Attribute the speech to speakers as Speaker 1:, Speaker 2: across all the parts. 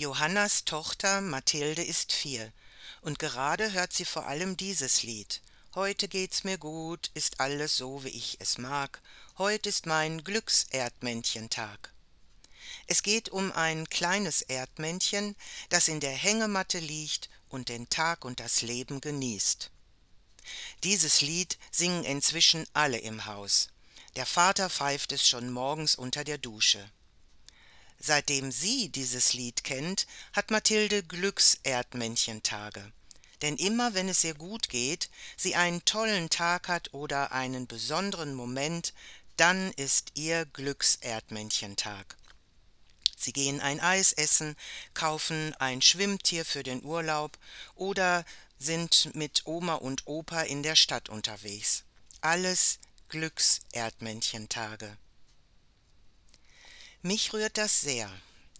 Speaker 1: Johannas Tochter Mathilde ist vier und gerade hört sie vor allem dieses Lied. Heute geht's mir gut, ist alles so, wie ich es mag. Heut ist mein Glückserdmännchentag. Es geht um ein kleines Erdmännchen, das in der Hängematte liegt und den Tag und das Leben genießt. Dieses Lied singen inzwischen alle im Haus. Der Vater pfeift es schon morgens unter der Dusche. Seitdem sie dieses Lied kennt, hat Mathilde Glückserdmännchentage. Denn immer wenn es ihr gut geht, sie einen tollen Tag hat oder einen besonderen Moment, dann ist ihr Glückserdmännchentage. Sie gehen ein Eis essen, kaufen ein Schwimmtier für den Urlaub oder sind mit Oma und Opa in der Stadt unterwegs. Alles Glückserdmännchentage. Mich rührt das sehr.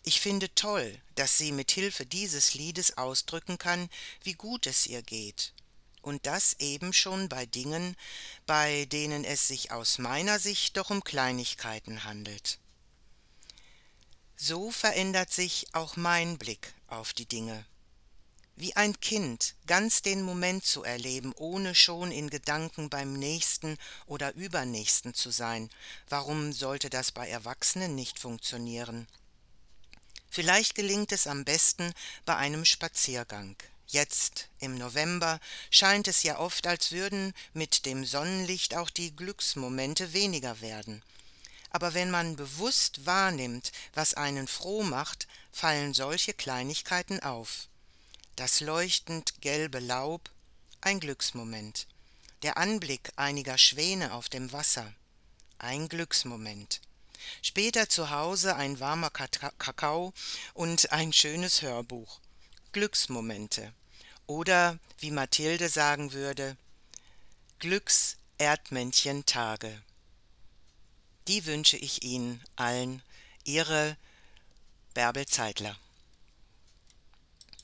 Speaker 1: Ich finde toll, dass sie mit Hilfe dieses Liedes ausdrücken kann, wie gut es ihr geht. Und das eben schon bei Dingen, bei denen es sich aus meiner Sicht doch um Kleinigkeiten handelt. So verändert sich auch mein Blick auf die Dinge wie ein Kind ganz den Moment zu erleben, ohne schon in Gedanken beim nächsten oder übernächsten zu sein. Warum sollte das bei Erwachsenen nicht funktionieren? Vielleicht gelingt es am besten bei einem Spaziergang. Jetzt im November scheint es ja oft, als würden mit dem Sonnenlicht auch die Glücksmomente weniger werden. Aber wenn man bewusst wahrnimmt, was einen froh macht, fallen solche Kleinigkeiten auf das leuchtend gelbe Laub, ein Glücksmoment, der Anblick einiger Schwäne auf dem Wasser, ein Glücksmoment. Später zu Hause ein warmer Kakao und ein schönes Hörbuch. Glücksmomente. Oder, wie Mathilde sagen würde, Glückserdmännchen-Tage. Die wünsche ich Ihnen allen, Ihre Bärbel Zeitler.